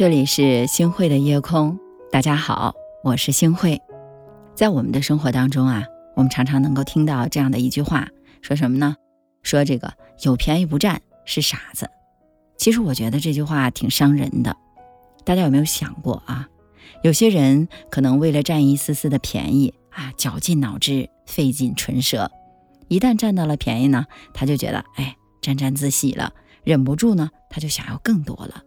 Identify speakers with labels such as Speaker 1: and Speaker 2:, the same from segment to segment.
Speaker 1: 这里是星慧的夜空，大家好，我是星慧。在我们的生活当中啊，我们常常能够听到这样的一句话，说什么呢？说这个有便宜不占是傻子。其实我觉得这句话挺伤人的。大家有没有想过啊？有些人可能为了占一丝丝的便宜啊，绞尽脑汁，费尽唇舌。一旦占到了便宜呢，他就觉得哎，沾沾自喜了，忍不住呢，他就想要更多了。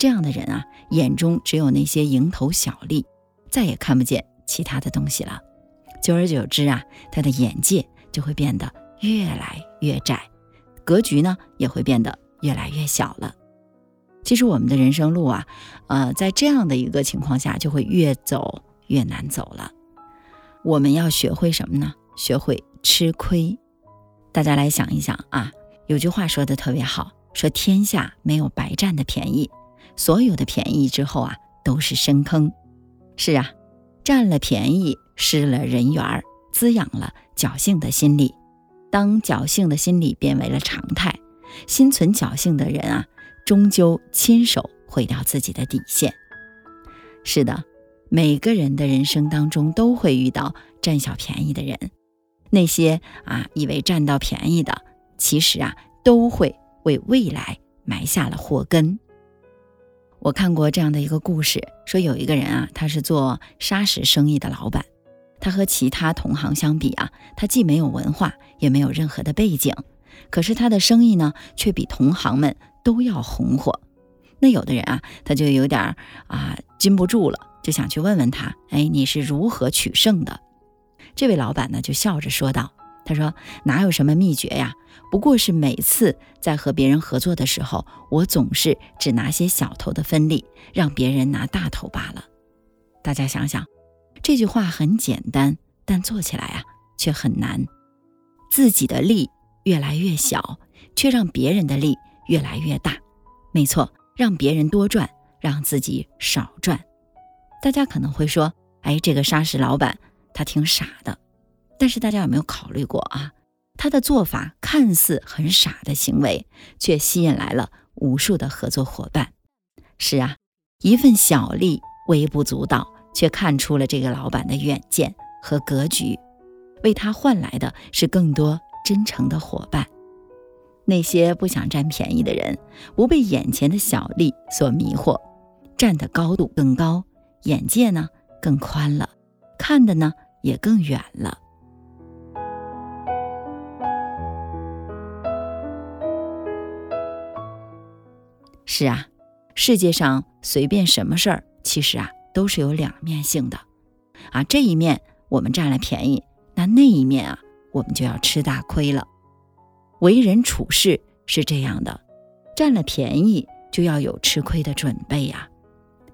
Speaker 1: 这样的人啊，眼中只有那些蝇头小利，再也看不见其他的东西了。久而久之啊，他的眼界就会变得越来越窄，格局呢也会变得越来越小了。其实我们的人生路啊，呃，在这样的一个情况下，就会越走越难走了。我们要学会什么呢？学会吃亏。大家来想一想啊，有句话说的特别好，说天下没有白占的便宜。所有的便宜之后啊，都是深坑。是啊，占了便宜，失了人缘儿，滋养了侥幸的心理。当侥幸的心理变为了常态，心存侥幸的人啊，终究亲手毁掉自己的底线。是的，每个人的人生当中都会遇到占小便宜的人。那些啊，以为占到便宜的，其实啊，都会为未来埋下了祸根。我看过这样的一个故事，说有一个人啊，他是做砂石生意的老板，他和其他同行相比啊，他既没有文化，也没有任何的背景，可是他的生意呢，却比同行们都要红火。那有的人啊，他就有点啊禁不住了，就想去问问他，哎，你是如何取胜的？这位老板呢，就笑着说道。他说：“哪有什么秘诀呀？不过是每次在和别人合作的时候，我总是只拿些小头的分利，让别人拿大头罢了。大家想想，这句话很简单，但做起来啊却很难。自己的利越来越小，却让别人的利越来越大。没错，让别人多赚，让自己少赚。大家可能会说：‘哎，这个沙石老板他挺傻的。’”但是大家有没有考虑过啊？他的做法看似很傻的行为，却吸引来了无数的合作伙伴。是啊，一份小利微不足道，却看出了这个老板的远见和格局，为他换来的是更多真诚的伙伴。那些不想占便宜的人，不被眼前的小利所迷惑，站的高度更高，眼界呢更宽了，看的呢也更远了。是啊，世界上随便什么事儿，其实啊都是有两面性的，啊这一面我们占了便宜，那那一面啊我们就要吃大亏了。为人处事是这样的，占了便宜就要有吃亏的准备呀。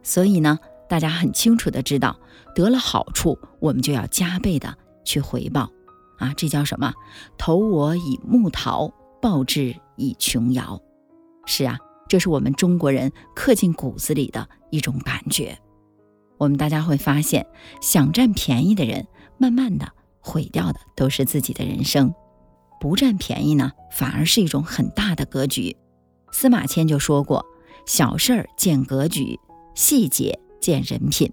Speaker 1: 所以呢，大家很清楚的知道，得了好处，我们就要加倍的去回报，啊这叫什么？投我以木桃，报之以琼瑶。是啊。这是我们中国人刻进骨子里的一种感觉。我们大家会发现，想占便宜的人，慢慢的毁掉的都是自己的人生；不占便宜呢，反而是一种很大的格局。司马迁就说过：“小事儿见格局，细节见人品。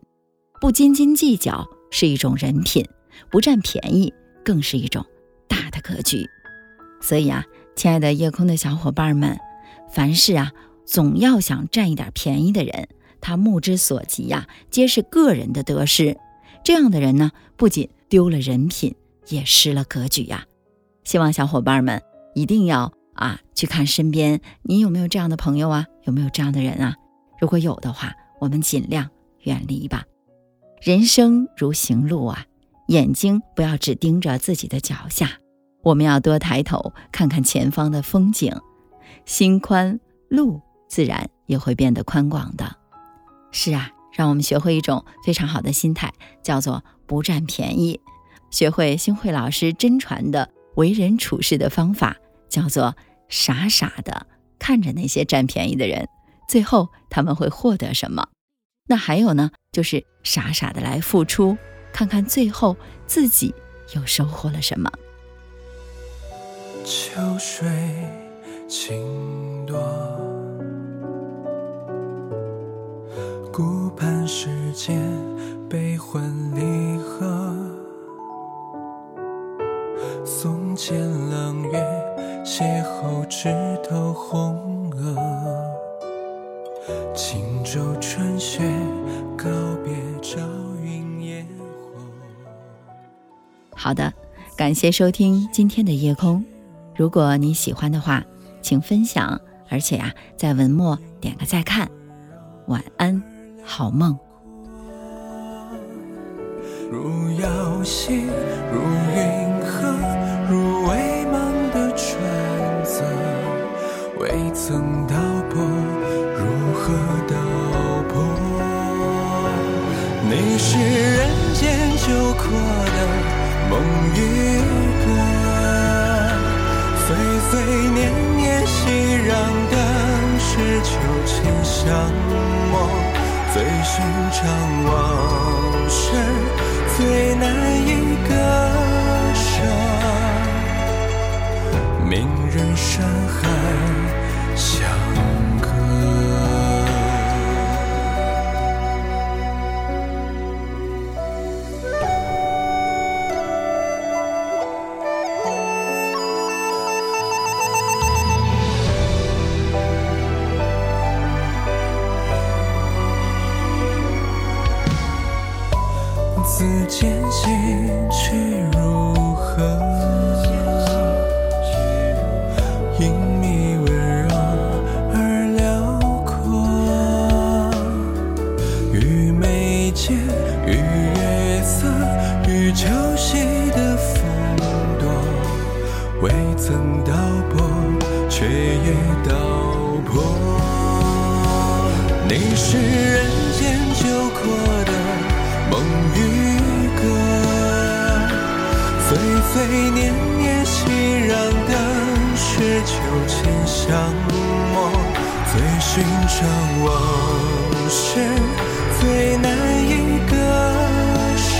Speaker 1: 不斤斤计较是一种人品，不占便宜更是一种大的格局。”所以啊，亲爱的夜空的小伙伴们。凡事啊，总要想占一点便宜的人，他目之所及呀，皆是个人的得失。这样的人呢，不仅丢了人品，也失了格局呀。希望小伙伴们一定要啊，去看身边你有没有这样的朋友啊，有没有这样的人啊？如果有的话，我们尽量远离吧。人生如行路啊，眼睛不要只盯着自己的脚下，我们要多抬头看看前方的风景。心宽，路自然也会变得宽广的。是啊，让我们学会一种非常好的心态，叫做不占便宜；学会星慧老师真传的为人处事的方法，叫做傻傻的看着那些占便宜的人，最后他们会获得什么？那还有呢，就是傻傻的来付出，看看最后自己又收获了什么。秋水。情多，顾盼世
Speaker 2: 间悲欢离合，松间朗月，邂逅枝头红娥。轻舟穿雪，告别朝云烟火。
Speaker 1: 好的，感谢收听今天的夜空。如果你喜欢的话，请分享，而且呀、在文末点个再看。晚安，好梦。
Speaker 2: 如瑶溪，如云河，岁岁年年熙攘的是秋千相梦，最寻常往事。最难以割舍，明日山海相因你温柔而辽阔，与眉间，与月色，与秋夕的风朵，未曾道破，却也道破。你是人间救国的梦与歌，岁岁年年熙攘的是秋千相默，最寻常往事最难以割舍，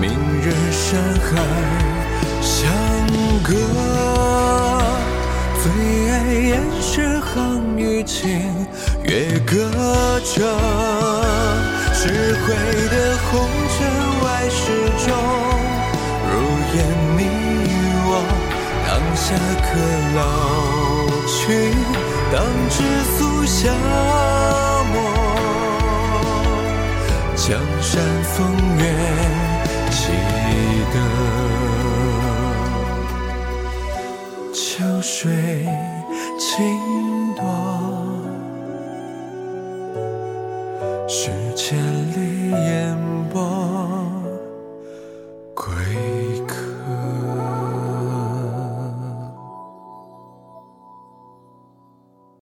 Speaker 2: 明日山海相隔。最爱烟是行与情，月隔着智慧的红尘外始终，如烟你，下课老去，当知足消磨，江山风月记得。秋水清